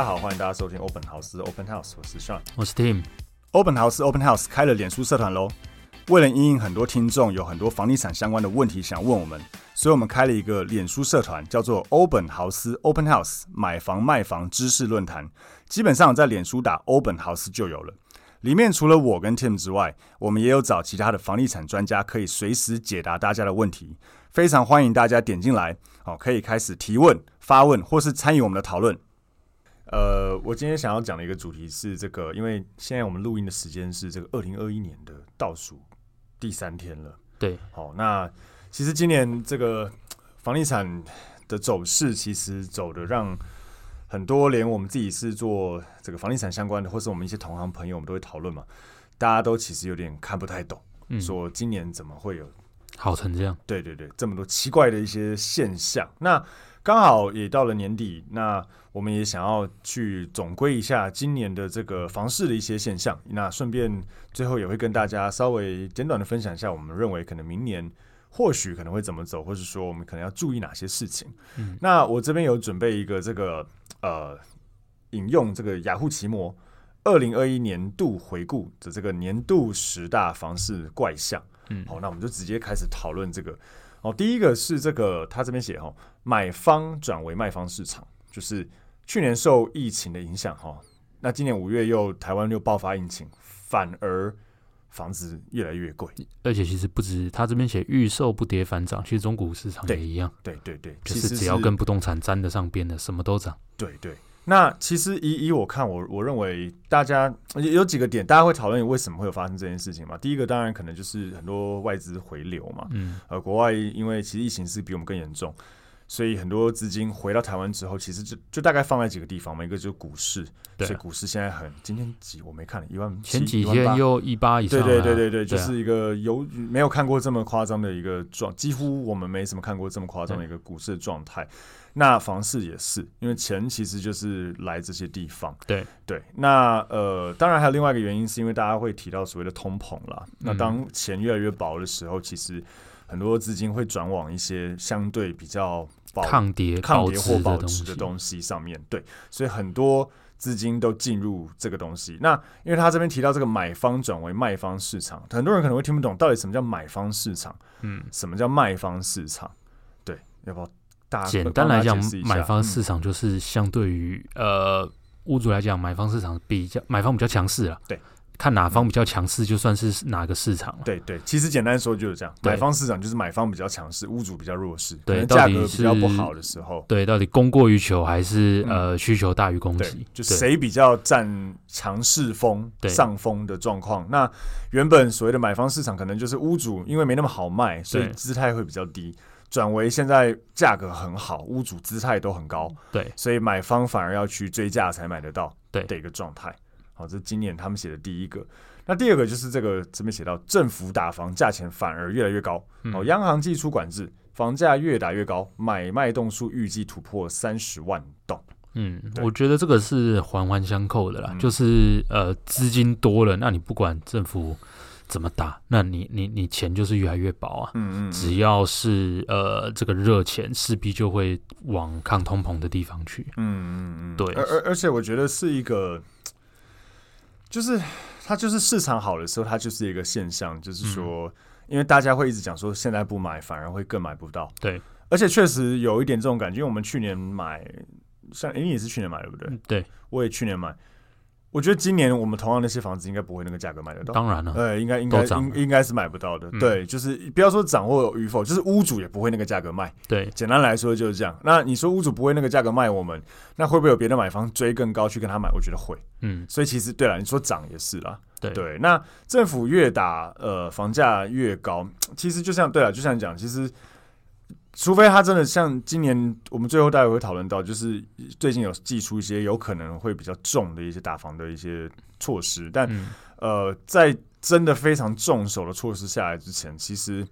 家好，欢迎大家收听 Open House Open House，我是 Sean，我是 Tim。Open House Open House 开了脸书社团喽。为了因应很多听众有很多房地产相关的问题想问我们，所以我们开了一个脸书社团，叫做 Open House Open House 买房卖房知识论坛。基本上在脸书打 Open House 就有了。里面除了我跟 Tim 之外，我们也有找其他的房地产专家，可以随时解答大家的问题。非常欢迎大家点进来，好，可以开始提问、发问或是参与我们的讨论。呃，我今天想要讲的一个主题是这个，因为现在我们录音的时间是这个二零二一年的倒数。第三天了，对，好，那其实今年这个房地产的走势，其实走的让很多连我们自己是做这个房地产相关的，或是我们一些同行朋友，我们都会讨论嘛，大家都其实有点看不太懂，嗯，说今年怎么会有好成这样？对对对，这么多奇怪的一些现象，那。刚好也到了年底，那我们也想要去总归一下今年的这个房市的一些现象。那顺便最后也会跟大家稍微简短的分享一下，我们认为可能明年或许可能会怎么走，或者说我们可能要注意哪些事情。嗯，那我这边有准备一个这个呃，引用这个雅虎奇摩二零二一年度回顾的这个年度十大房市怪象。嗯，好，那我们就直接开始讨论这个。哦，第一个是这个，他这边写哈，买方转为卖方市场，就是去年受疫情的影响哈，那今年五月又台湾又爆发疫情，反而房子越来越贵，而且其实不止他这边写预售不跌反涨，其实中古市场也一样，对对对，就是只要跟不动产沾得上边的，什么都涨，对对。那其实以以我看，我我认为大家有几个点，大家会讨论为什么会有发生这件事情嘛？第一个当然可能就是很多外资回流嘛，嗯，呃，国外因为其实疫情是比我们更严重，所以很多资金回到台湾之后，其实就就大概放在几个地方嘛，一个就是股市，对，所以股市现在很今天几我没看一万前几天又一八以上，对对对对对，就是一个有没有看过这么夸张的一个状，几乎我们没什么看过这么夸张的一个股市的状态。那房市也是，因为钱其实就是来这些地方。对。对，那呃，当然还有另外一个原因，是因为大家会提到所谓的通膨啦。嗯、那当钱越来越薄的时候，其实很多资金会转往一些相对比较保抗跌、抗跌或保值的东西上面。对，所以很多资金都进入这个东西。那因为他这边提到这个买方转为卖方市场，很多人可能会听不懂到底什么叫买方市场，嗯，什么叫卖方市场？对，要不要大？简单来讲，买方市场就是相对于、嗯、呃屋主来讲，买方市场比较买方比较强势了。对，看哪方比较强势，就算是哪个市场。对对，其实简单说就是这样，买方市场就是买方比较强势，屋主比较弱势。对，价格比较不好的时候，对，到底供过于求还是、嗯、呃需求大于供给？就谁比较占强势风上风的状况？那原本所谓的买方市场，可能就是屋主因为没那么好卖，所以姿态会比较低。转为现在价格很好，屋主姿态都很高，对，所以买方反而要去追价才买得到，对的一个状态。好，这是今年他们写的第一个。那第二个就是这个这边写到，政府打房价钱反而越来越高，哦、嗯，央行祭出管制，房价越打越高，买卖栋数预计突破三十万栋。嗯，我觉得这个是环环相扣的啦，嗯、就是呃资金多了，那你不管政府。怎么打？那你你你钱就是越来越薄啊！嗯嗯，只要是呃这个热钱，势必就会往抗通膨的地方去。嗯嗯嗯，对。而而而且我觉得是一个，就是它就是市场好的时候，它就是一个现象，就是说，嗯、因为大家会一直讲说，现在不买反而会更买不到。对，而且确实有一点这种感觉。因为我们去年买，像诶你也是去年买对不对？对，我也去年买。我觉得今年我们同样那些房子应该不会那个价格买得到。当然了，呃，应该应该应应该是买不到的。嗯、对，就是不要说掌握与否，就是屋主也不会那个价格卖。对，简单来说就是这样。那你说屋主不会那个价格卖我们，那会不会有别的买方追更高去跟他买？我觉得会。嗯，所以其实对了，你说涨也是啦。对对，那政府越打呃房价越高，其实就像对了，就像你讲，其实。除非他真的像今年，我们最后待会会讨论到，就是最近有寄出一些有可能会比较重的一些打房的一些措施，但、嗯、呃，在真的非常重手的措施下来之前，其实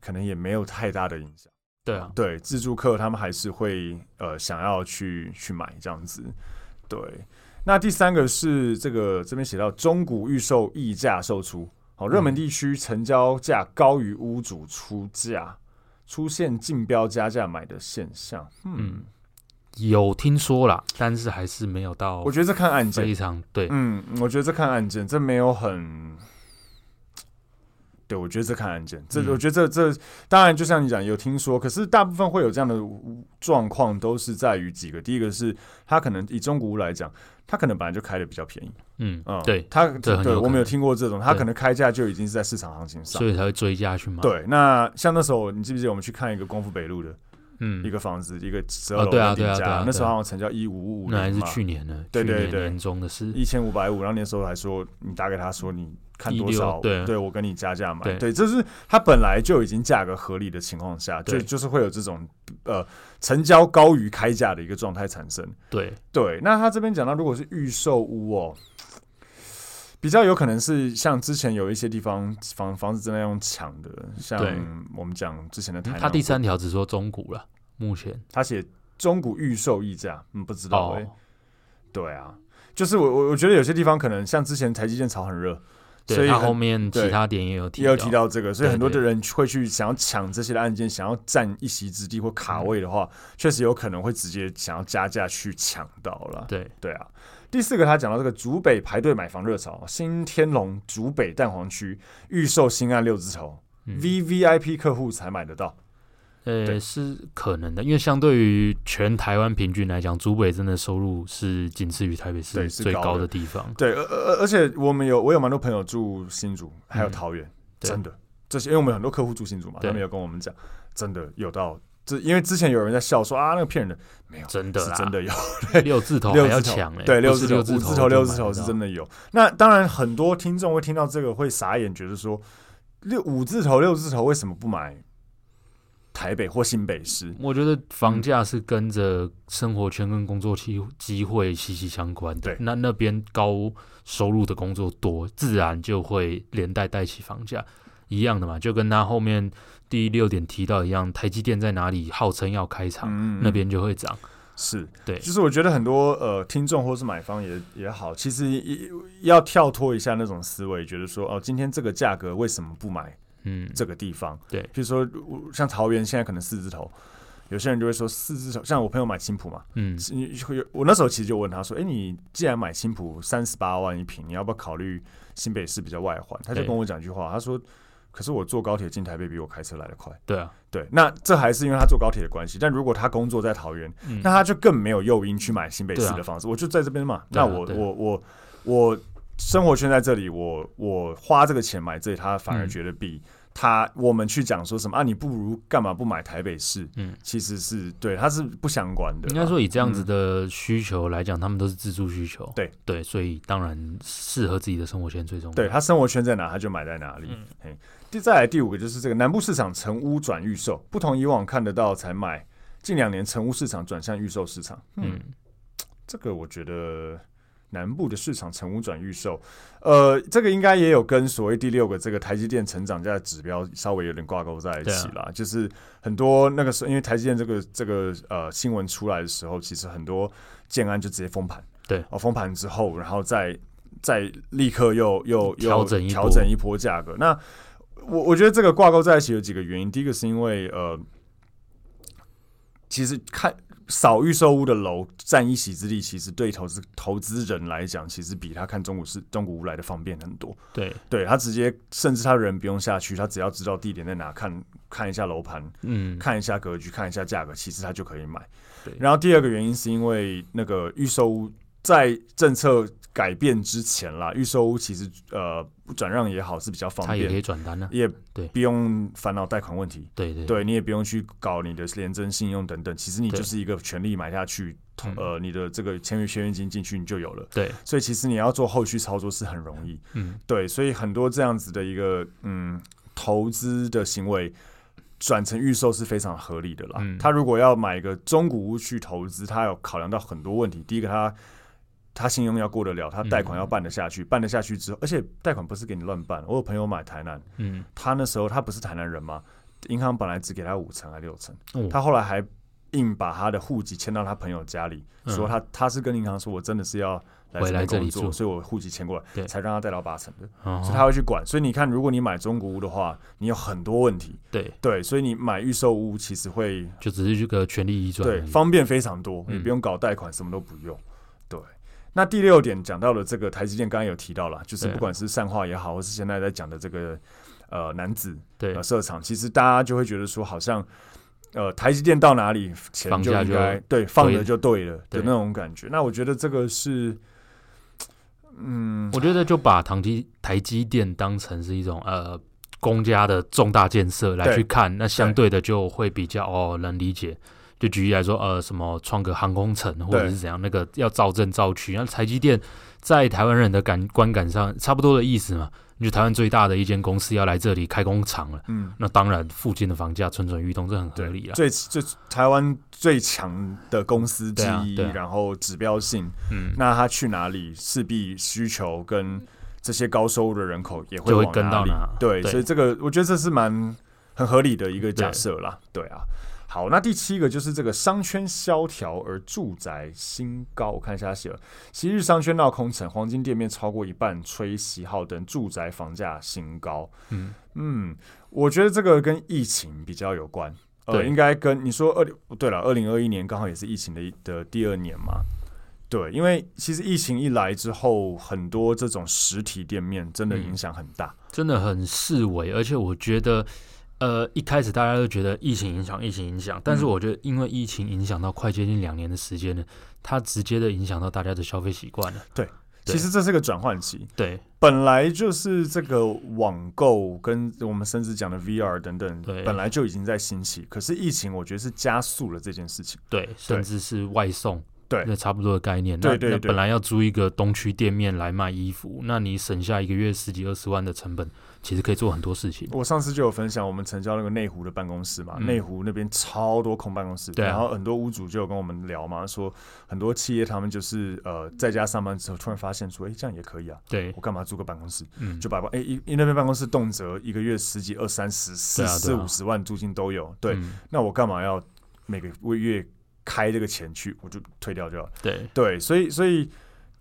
可能也没有太大的影响。对啊，对，自助客他们还是会呃想要去去买这样子。对，那第三个是这个这边写到中古预售溢价售出，好，热门地区成交价高于屋主出价。出现竞标加价买的现象，嗯，嗯，有听说啦，但是还是没有到。我觉得这看案件，非常对，嗯，我觉得这看案件，这没有很。对，我觉得这看案件，这我觉得这这当然就像你讲，有听说，可是大部分会有这样的状况，都是在于几个。第一个是他可能以中古屋来讲，他可能本来就开的比较便宜，嗯嗯，对，他对，对我们有听过这种，他可能开价就已经是在市场行情上，所以才会追加去买。对，那像那时候你记不记得我们去看一个功夫北路的，嗯，一个房子，一个十二楼的顶价，那时候好像成交一五五五，那还是去年的，对对对，年中的事，一千五百五，然后那时候还说你打给他说你。看多少？对，对我跟你加价买。对，对，这是它本来就已经价格合理的情况下，就就是会有这种呃成交高于开价的一个状态产生。对对，那他这边讲到，如果是预售屋哦，比较有可能是像之前有一些地方房房子正在用抢的，像我们讲之前的台，他第三条只说中古了，目前他写中古预售溢价，嗯，不知道哎、欸。对啊，就是我我我觉得有些地方可能像之前台积电炒很热。所以他后面其他点也有提，也有提到这个，所以很多的人会去想要抢这些的案件，想要占一席之地或卡位的话，确实有可能会直接想要加价去抢到了。对对啊，第四个他讲到这个竹北排队买房热潮，新天龙竹北蛋黄区预售新案六字头，VVIP 客户才买得到。呃，是可能的，因为相对于全台湾平均来讲，竹北真的收入是仅次于台北市最高的地方。对，而而而且我们有我有蛮多朋友住新竹，还有桃园，真的。这些，因为我们很多客户住新竹嘛，他们有跟我们讲，真的有到这，因为之前有人在笑说啊，那个骗人的，没有，真的是真的有 六字头还要抢，对，六字头、五字头、六字头是真的有。那当然，很多听众会听到这个会傻眼，觉得说六五字头、六字头为什么不买？台北或新北市，我觉得房价是跟着生活圈跟工作机机会息息相关的。对，那那边高收入的工作多，自然就会连带带起房价，一样的嘛，就跟他后面第六点提到一样，台积电在哪里号称要开厂，嗯嗯那边就会涨。是对，就是我觉得很多呃听众或是买方也也好，其实要跳脱一下那种思维，觉得说哦，今天这个价格为什么不买？嗯，这个地方对，比如说像桃园现在可能四字头，有些人就会说四字头。像我朋友买青浦嘛，嗯，我那时候其实就问他说：“哎，你既然买青浦三十八万一平，你要不要考虑新北市比较外环？”他就跟我讲一句话，他说：“可是我坐高铁进台北比我开车来的快。”对啊，对，那这还是因为他坐高铁的关系。但如果他工作在桃园，那他就更没有诱因去买新北市的房子。我就在这边嘛，那我我我我。生活圈在这里，我我花这个钱买这里，他反而觉得比他我们去讲说什么啊，你不如干嘛不买台北市？嗯，其实是对，他是不相关的。应该说以这样子的需求来讲，他们都是自住需求。对对，所以当然适合自己的生活圈最重要。对，他生活圈在哪，他就买在哪里。嗯，嘿，第再来第五个就是这个南部市场成屋转预售，不同以往看得到才买，近两年成屋市场转向预售市场。嗯，这个我觉得。南部的市场成屋转预售，呃，这个应该也有跟所谓第六个这个台积电成长价的指标稍微有点挂钩在一起啦。就是很多那个时候，因为台积电这个这个呃新闻出来的时候，其实很多建安就直接封盘，对，哦，封盘之后，然后再再立刻又又又调整调整一波价格。那我我觉得这个挂钩在一起有几个原因，第一个是因为呃，其实看。少预售屋的楼占一席之地，其实对投资投资人来讲，其实比他看中古市中古屋来的方便很多。对，对他直接甚至他人不用下去，他只要知道地点在哪，看看一下楼盘，嗯，看一下格局，看一下价格，其实他就可以买。对。然后第二个原因是因为那个预售屋在政策改变之前啦，预售屋其实呃转让也好是比较方便，它也可以转单呢，也对，不用烦恼贷款问题，对对对，你也不用去搞你的廉征信用等等，其实你就是一个权利买下去，呃，你的这个签约签约金进去你就有了，对，所以其实你要做后续操作是很容易，嗯，对，所以很多这样子的一个嗯投资的行为转成预售是非常合理的啦。嗯。他如果要买一个中古屋去投资，他有考量到很多问题，第一个他。他信用要过得了，他贷款要办得下去，嗯、办得下去之后，而且贷款不是给你乱办。我有朋友买台南，嗯，他那时候他不是台南人吗，银行本来只给他五成还六成，嗯，他后来还硬把他的户籍迁到他朋友家里，嗯、说他他是跟银行说，我真的是要来这边工作，所以我户籍迁过来，才让他贷到八成的，所以他会去管。所以你看，如果你买中古屋的话，你有很多问题，对。对，所以你买预售屋其实会就只是这个权利移转，对，方便非常多，你不用搞贷款，什么都不用，对。那第六点讲到了这个台积电，刚刚有提到了，就是不管是善化也好，或是现在在讲的这个呃男子对。设厂，其实大家就会觉得说，好像呃台积电到哪里钱就应该对放了就对了的那种感觉。那我觉得这个是，嗯，我觉得就把台积台积电当成是一种呃公家的重大建设来去看，那相对的就会比较哦能理解。就举例来说，呃，什么创个航空城，或者是怎样，那个要造镇造区。那台积电在台湾人的感观感上，差不多的意思嘛。就台湾最大的一间公司要来这里开工厂了，嗯，那当然附近的房价蠢蠢欲动，这很合理了。最最台湾最强的公司之一，然后指标性，嗯，那他去哪里，势必需求跟这些高收入的人口也会往哪里，就会跟到哪。对，所以这个我觉得这是蛮很合理的一个假设啦。对啊。好，那第七个就是这个商圈萧条而住宅新高。我看一下写了，昔日商圈闹空城，黄金店面超过一半吹喜好等住宅房价新高。嗯嗯，我觉得这个跟疫情比较有关。呃，对应该跟你说二零对了，二零二一年刚好也是疫情的的第二年嘛。对，因为其实疫情一来之后，很多这种实体店面真的影响很大，嗯，真的很示威，而且我觉得。呃，一开始大家都觉得疫情影响，疫情影响，但是我觉得因为疫情影响到快接近两年的时间呢，它直接的影响到大家的消费习惯了。对，其实这是个转换期。对，本来就是这个网购跟我们甚至讲的 VR 等等，对，本来就已经在兴起。可是疫情，我觉得是加速了这件事情。对，甚至是外送，对，那差不多的概念。对对对，那本来要租一个东区店面来卖衣服，那你省下一个月十几二十万的成本。其实可以做很多事情。我上次就有分享，我们成交那个内湖的办公室嘛，内、嗯、湖那边超多空办公室，对啊、然后很多屋主就有跟我们聊嘛，说很多企业他们就是呃在家上班之后，突然发现说，哎，这样也可以啊，对我干嘛租个办公室？嗯，就把哎一因那边办公室动辄一个月十几二三十四四五十万租金都有，对，嗯、那我干嘛要每个月开这个钱去？我就退掉就好了。对对，所以所以。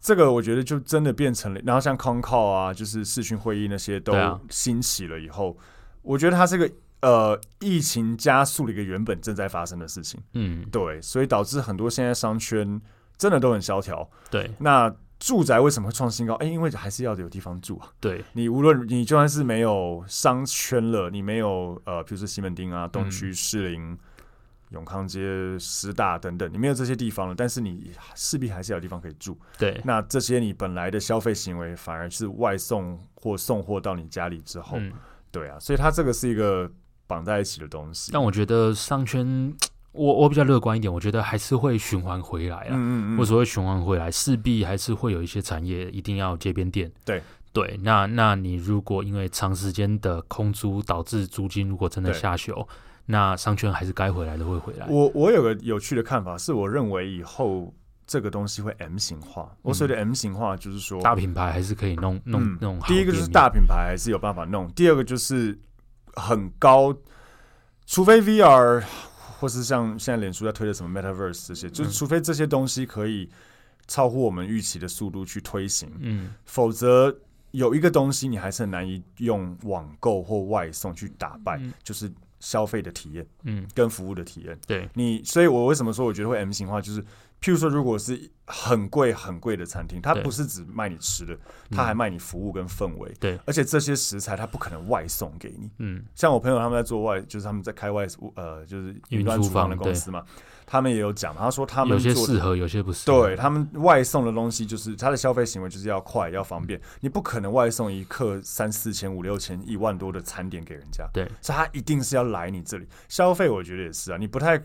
这个我觉得就真的变成了，然后像 Concall 啊，就是视讯会议那些都兴起了以后，啊、我觉得它是个呃疫情加速了一个原本正在发生的事情。嗯，对，所以导致很多现在商圈真的都很萧条。对，那住宅为什么会创新高？哎，因为还是要有地方住啊。对，你无论你就算是没有商圈了，你没有呃，比如说西门町啊、东区、士林。嗯永康街、师大等等，你没有这些地方了，但是你势必还是有地方可以住。对，那这些你本来的消费行为，反而是外送或送货到你家里之后，嗯、对啊，所以它这个是一个绑在一起的东西。但我觉得商圈，我我比较乐观一点，我觉得还是会循环回来啊。嗯嗯嗯。为什么会循环回来？势必还是会有一些产业一定要街边店。对对，那那你如果因为长时间的空租导致租金如果真的下修。那商圈还是该回来的会回来。我我有个有趣的看法，是我认为以后这个东西会 M 型化。嗯、我所谓的 M 型化，就是说大品牌还是可以弄弄弄。第一个就是大品牌还是有办法弄，第二个就是很高，除非 VR 或是像现在脸书在推的什么 Metaverse 这些，就是除非这些东西可以超乎我们预期的速度去推行，嗯，否则有一个东西你还是很难以用网购或外送去打败，嗯、就是。消费的体验，嗯，跟服务的体验，对。你，所以我为什么说我觉得会 M 型化，就是譬如说，如果是很贵很贵的餐厅，它不是只卖你吃的，它还卖你服务跟氛围，对，而且这些食材它不可能外送给你，嗯，像我朋友他们在做外，就是他们在开外，呃，就是云端厨房的公司嘛，他们也有讲，他说他们有些适合，有些不适合。对他们外送的东西，就是他的消费行为就是要快要方便，你不可能外送一克三四千、五六千、一万多的餐点给人家。对，所以他一定是要来你这里消费。我觉得也是啊，你不太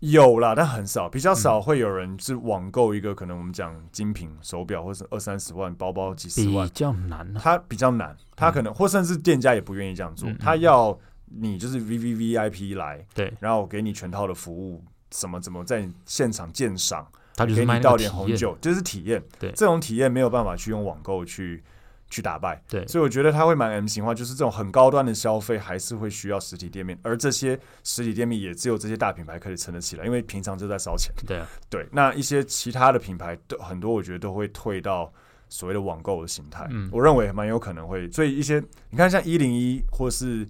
有啦，但很少，比较少会有人是网购一个可能我们讲精品手表，或是二三十万包包几十万，比较难啊。他比较难，他可能或甚至店家也不愿意这样做，他要。你就是 V V V I P 来，对，然后给你全套的服务，什么怎么在你现场鉴赏，他就是给你倒点红酒，就是体验。对，这种体验没有办法去用网购去去打败。对，所以我觉得他会蛮 M 型化，就是这种很高端的消费还是会需要实体店面，而这些实体店面也只有这些大品牌可以撑得起来，因为平常就在烧钱。对啊，对，那一些其他的品牌都很多，我觉得都会退到所谓的网购的形态。嗯，我认为蛮有可能会，所以一些你看像一零一或是。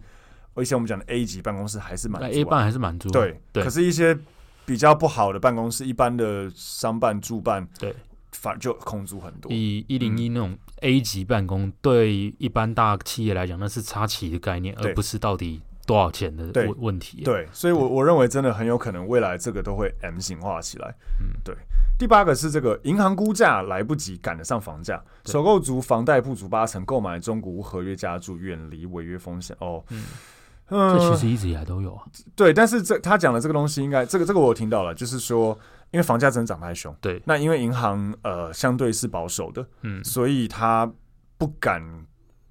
一些我们讲的 A 级办公室还是满足，A 办还是满足，对对。可是，一些比较不好的办公室，一般的商办、住办，对，反而就空租很多。以一零一那种 A 级办公，对一般大企业来讲，那是插旗的概念，而不是到底多少钱的问问题。对，所以我我认为真的很有可能未来这个都会 M 型化起来。嗯，对。第八个是这个银行估价来不及赶得上房价，首购族房贷不足八成，购买中古屋合约加注，远离违约风险。哦。嗯嗯，这其实一直以来都有啊。对，但是这他讲的这个东西，应该这个这个我听到了，就是说，因为房价真的涨太凶，对，那因为银行呃相对是保守的，嗯，所以他不敢，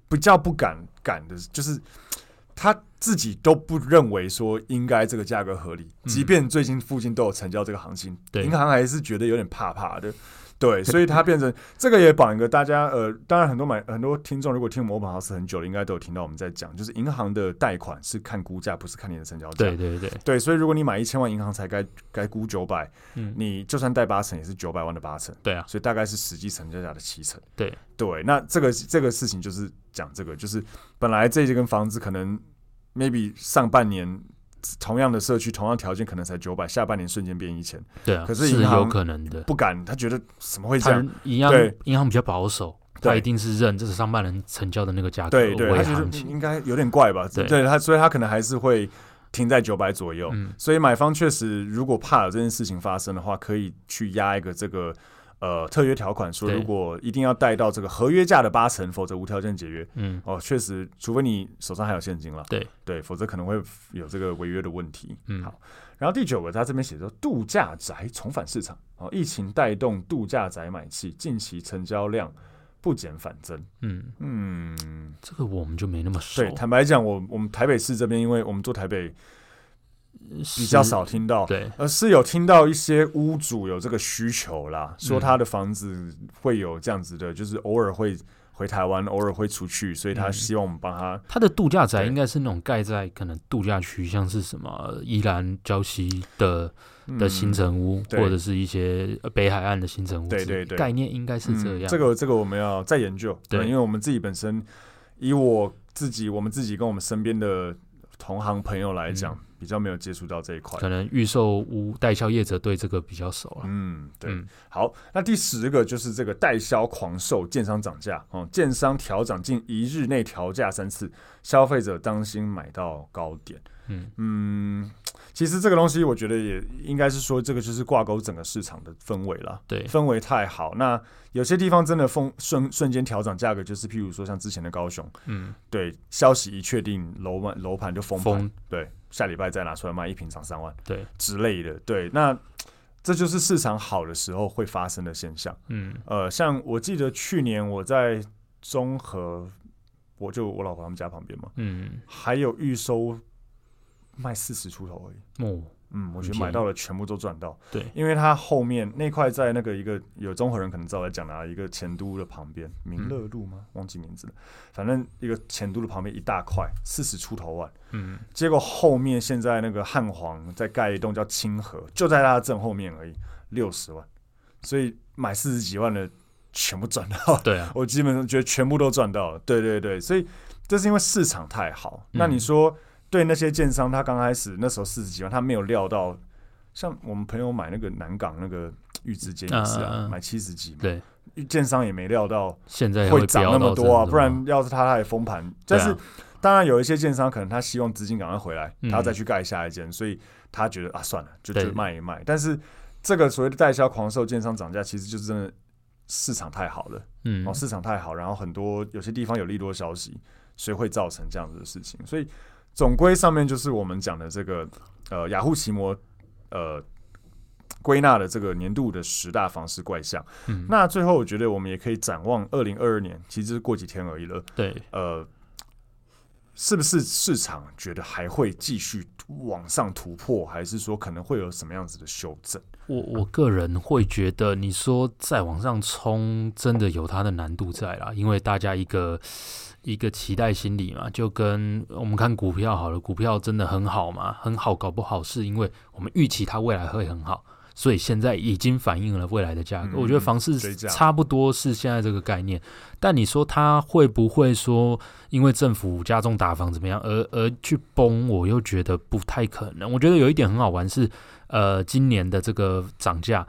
不叫不敢敢的，就是他自己都不认为说应该这个价格合理，即便最近附近都有成交这个行情，对，银行还是觉得有点怕怕的。对，所以它变成这个也绑一个大家呃，当然很多买很多听众如果听我们 Open House 很久了，应该都有听到我们在讲，就是银行的贷款是看估价，不是看你的成交价。对对对对，所以如果你买一千万，银行才该该估九百，嗯，你就算贷八成也是九百万的八成。对啊，所以大概是实际成交价的七成。对对，那这个这个事情就是讲这个，就是本来这间房子可能 maybe 上半年。同样的社区，同样条件，可能才九百，下半年瞬间变一千。对啊，可是银行有可能的，不敢，他觉得怎么会这样？银行银行比较保守，他一定是认这是上半年成交的那个价格。对对，他觉得应该有点怪吧？对，对他，所以他可能还是会停在九百左右。嗯，所以买方确实，如果怕有这件事情发生的话，可以去压一个这个。呃，特约条款说，如果一定要贷到这个合约价的八成，否则无条件解约。嗯，哦，确实，除非你手上还有现金了。对对，否则可能会有这个违约的问题。嗯，好。然后第九个，他这边写着，度假宅重返市场。哦，疫情带动度假宅买气，近期成交量不减反增。嗯嗯，这个我们就没那么熟。对，坦白讲，我我们台北市这边，因为我们做台北。比较少听到，对，而是有听到一些屋主有这个需求啦，说他的房子会有这样子的，就是偶尔会回台湾，偶尔会出去，所以他希望我们帮他。他的度假宅应该是那种盖在可能度假区，像是什么宜兰礁溪的的新城屋，或者是一些北海岸的新城屋，对对对，概念应该是这样。这个这个我们要再研究，对，因为我们自己本身，以我自己，我们自己跟我们身边的同行朋友来讲。比较没有接触到这一块，可能预售屋代销业者对这个比较熟啊。嗯，对。嗯、好，那第十个就是这个代销狂售，建商涨价哦，建商调涨近一日内调价三次，消费者当心买到高点。嗯嗯，其实这个东西我觉得也应该是说，这个就是挂钩整个市场的氛围了。对，氛围太好，那有些地方真的风瞬瞬间调整价格，就是譬如说像之前的高雄，嗯，对，消息一确定，楼盘楼盘就封盘，对。下礼拜再拿出来卖，一平涨三万，对之类的，对，那这就是市场好的时候会发生的现象。嗯，呃，像我记得去年我在综合，我就我老婆他们家旁边嘛，嗯，还有预收卖四十出头而已。哦。嗯，我觉得买到了全部都赚到。对，因为它后面那块在那个一个有中和人可能知道我在讲的一个前都的旁边，民乐路吗？嗯、忘记名字了。反正一个前都的旁边一大块，四十出头万。嗯，结果后面现在那个汉皇在盖一栋叫清河，就在它的正后面而已，六十万。所以买四十几万的全部赚到。对啊，我基本上觉得全部都赚到了。对对对，所以这是因为市场太好。嗯、那你说？对那些建商，他刚开始那时候四十几万，他没有料到，像我们朋友买那个南港那个玉之间也是啊，啊买七十几嘛，对，建商也没料到现在会涨那么多啊，不然要是他他也封盘。但是当然有一些建商可能他希望资金赶快回来，嗯、他要再去盖下一间，所以他觉得啊算了，就就卖一卖。但是这个所谓的代销狂售，建商涨价，其实就是真的市场太好了，嗯，哦，市场太好，然后很多有些地方有利多消息，所以会造成这样子的事情。所以总归上面就是我们讲的这个呃雅虎奇摩呃。归纳的这个年度的十大房市怪象，嗯，那最后我觉得我们也可以展望二零二二年，其实过几天而已了。对，呃，是不是市场觉得还会继续往上突破，还是说可能会有什么样子的修正？我我个人会觉得，你说再往上冲，真的有它的难度在啦，因为大家一个一个期待心理嘛，就跟我们看股票好了，股票真的很好嘛，很好，搞不好是因为我们预期它未来会很好。所以现在已经反映了未来的价格，嗯、我觉得房市差不多是现在这个概念。但你说它会不会说因为政府加重打房怎么样而而去崩？我又觉得不太可能。我觉得有一点很好玩是，呃，今年的这个涨价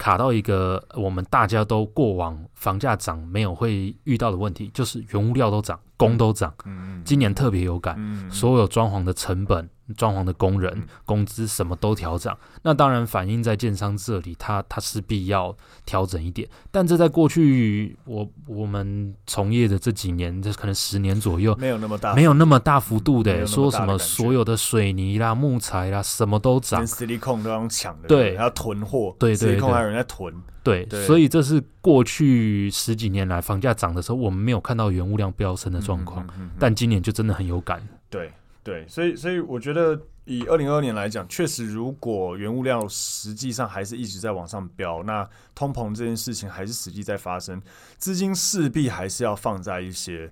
卡到一个我们大家都过往房价涨没有会遇到的问题，就是原物料都涨，工都涨。嗯，今年特别有感，所有装潢的成本。装潢的工人工资什么都调涨，那当然反映在建商这里，他他势必要调整一点。但这在过去我我们从业的这几年，这可能十年左右，没有那么大，没有那么大幅度的，说什么所有的水泥啦、木材啦，什么都涨，连矽利康都要抢的，对，还要囤货，对对对，还有人在囤，对，所以这是过去十几年来房价涨的时候，我们没有看到原物料飙升的状况，但今年就真的很有感，对。对，所以所以我觉得以二零二二年来讲，确实如果原物料实际上还是一直在往上飙，那通膨这件事情还是实际在发生，资金势必还是要放在一些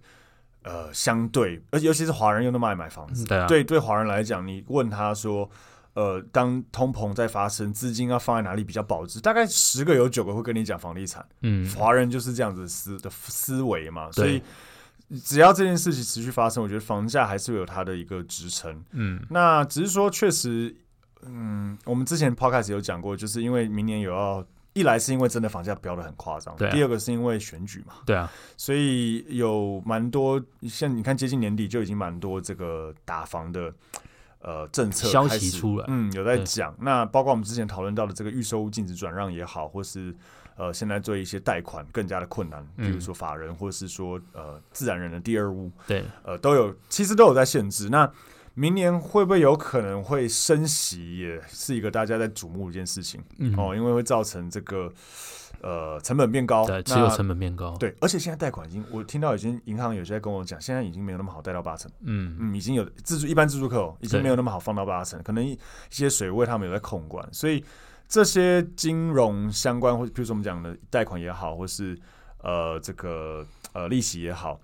呃相对，而且尤其是华人又那么爱买房子，对啊，对对华人来讲，你问他说，呃，当通膨在发生，资金要放在哪里比较保值？大概十个有九个会跟你讲房地产，嗯，华人就是这样子思的思维嘛，所以。只要这件事情持续发生，我觉得房价还是会有它的一个支撑。嗯，那只是说，确实，嗯，我们之前 podcast 有讲过，就是因为明年有要，一来是因为真的房价飙的很夸张，对啊，第二个是因为选举嘛，对啊，所以有蛮多，像你看接近年底就已经蛮多这个打房的呃政策消息出来，嗯，有在讲。那包括我们之前讨论到的这个预售屋禁止转让也好，或是。呃，现在做一些贷款更加的困难，比如说法人或者是说呃自然人的第二屋，对，呃都有，其实都有在限制。那明年会不会有可能会升息，也是一个大家在瞩目的一件事情、嗯、哦，因为会造成这个呃成本变高，对，持有成本变高，对，而且现在贷款已经，我听到已经银行有些在跟我讲，现在已经没有那么好贷到八成，嗯。嗯，已经有自助一般自助客已经没有那么好放到八成，可能一些水位他们有在控管，所以。这些金融相关，或者比如说我们讲的贷款也好，或是呃这个呃利息也好，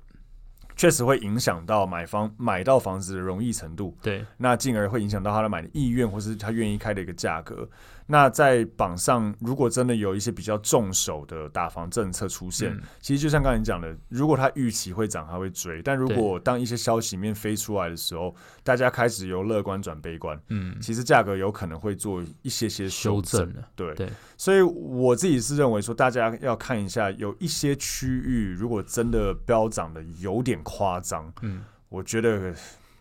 确实会影响到买房买到房子的容易程度。对，那进而会影响到他的买的意愿，或是他愿意开的一个价格。那在榜上，如果真的有一些比较重手的打房政策出现，嗯、其实就像刚才你讲的，如果他预期会涨，他会追；但如果当一些消息面飞出来的时候，大家开始由乐观转悲观，嗯，其实价格有可能会做一些些修正。修正对。对，所以我自己是认为说，大家要看一下，有一些区域如果真的飙涨的有点夸张，嗯，我觉得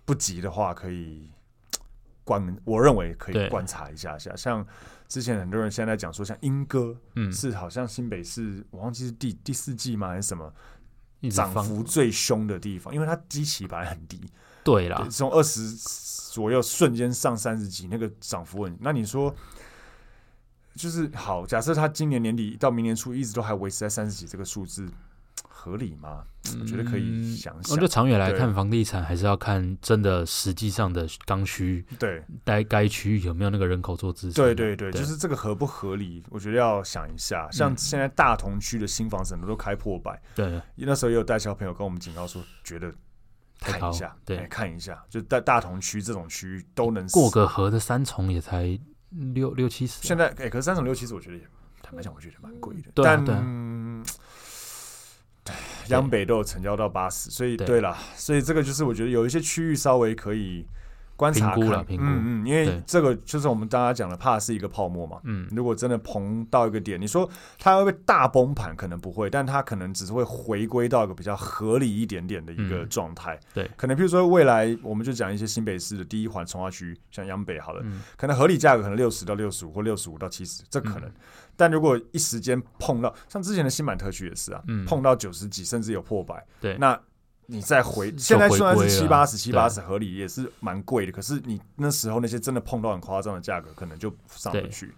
不急的话，可以 观，我认为可以观察一下下，像。之前很多人现在讲说，像英歌，嗯，是好像新北市，我忘记是第第四季吗，还是什么，涨幅最凶的地方，因为它基期本来很低，对啦，从二十左右瞬间上三十几，那个涨幅很，那你说，就是好，假设他今年年底到明年初一直都还维持在三十几这个数字。合理吗？我觉得可以想想。我觉得长远来看，房地产还是要看真的实际上的刚需。对，该该区域有没有那个人口做支撑？对对对，就是这个合不合理？我觉得要想一下。像现在大同区的新房子很多都开破百。对，那时候也有带小朋友跟我们警告说，觉得看一下，对，看一下，就在大同区这种区域都能过个河的三重也才六六七十。现在哎，可是三重六七十，我觉得也坦白讲，我觉得蛮贵的。但央北都有成交到八十，所以对。了，所以这个就是我觉得有一些区域稍微可以观察评估了，评估，嗯嗯，因为这个就是我们大家讲的，怕是一个泡沫嘛，嗯，如果真的膨到一个点，你说它会不会大崩盘？可能不会，但它可能只是会回归到一个比较合理一点点的一个状态，对，可能比如说未来我们就讲一些新北市的第一环重划区，像央北好了，可能合理价格可能六十到六十五或六十五到七十，这可能，但如果一时间碰到像之前的新版特区也是啊，碰到九十几甚至有破百，对，那。你再回，现在虽然是七八十、七八十合理，也是蛮贵的。可是你那时候那些真的碰到很夸张的价格，可能就上不去。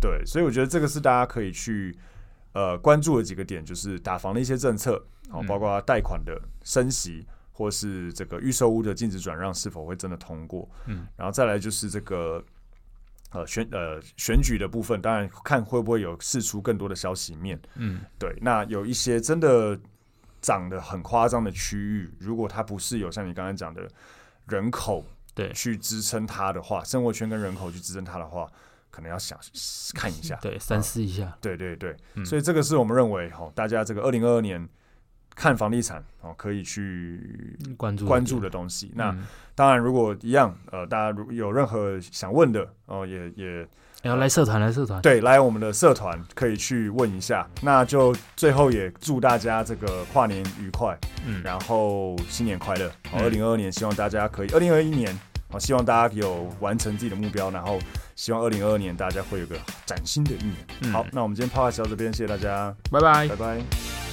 对，所以我觉得这个是大家可以去呃关注的几个点，就是打房的一些政策，哦，包括贷款的升息，或是这个预售屋的禁止转让是否会真的通过。嗯，然后再来就是这个呃选呃选举的部分，当然看会不会有释出更多的消息面。嗯，对，那有一些真的。涨得很夸张的区域，如果它不是有像你刚才讲的人口对去支撑它的话，生活圈跟人口去支撑它的话，可能要想看一下，对，三思一下，嗯、对对对，嗯、所以这个是我们认为哈，大家这个二零二二年看房地产哦，可以去关注关注的东西。那、嗯、当然，如果一样呃，大家如有任何想问的哦，也也。要来社团，来社团，对，来我们的社团可以去问一下。那就最后也祝大家这个跨年愉快，嗯，然后新年快乐。好，二零二二年希望大家可以，二零二一年好，希望大家有完成自己的目标，然后希望二零二二年大家会有个崭新的一年。嗯、好，那我们今天 podcast 到这边，谢谢大家，拜拜，拜拜。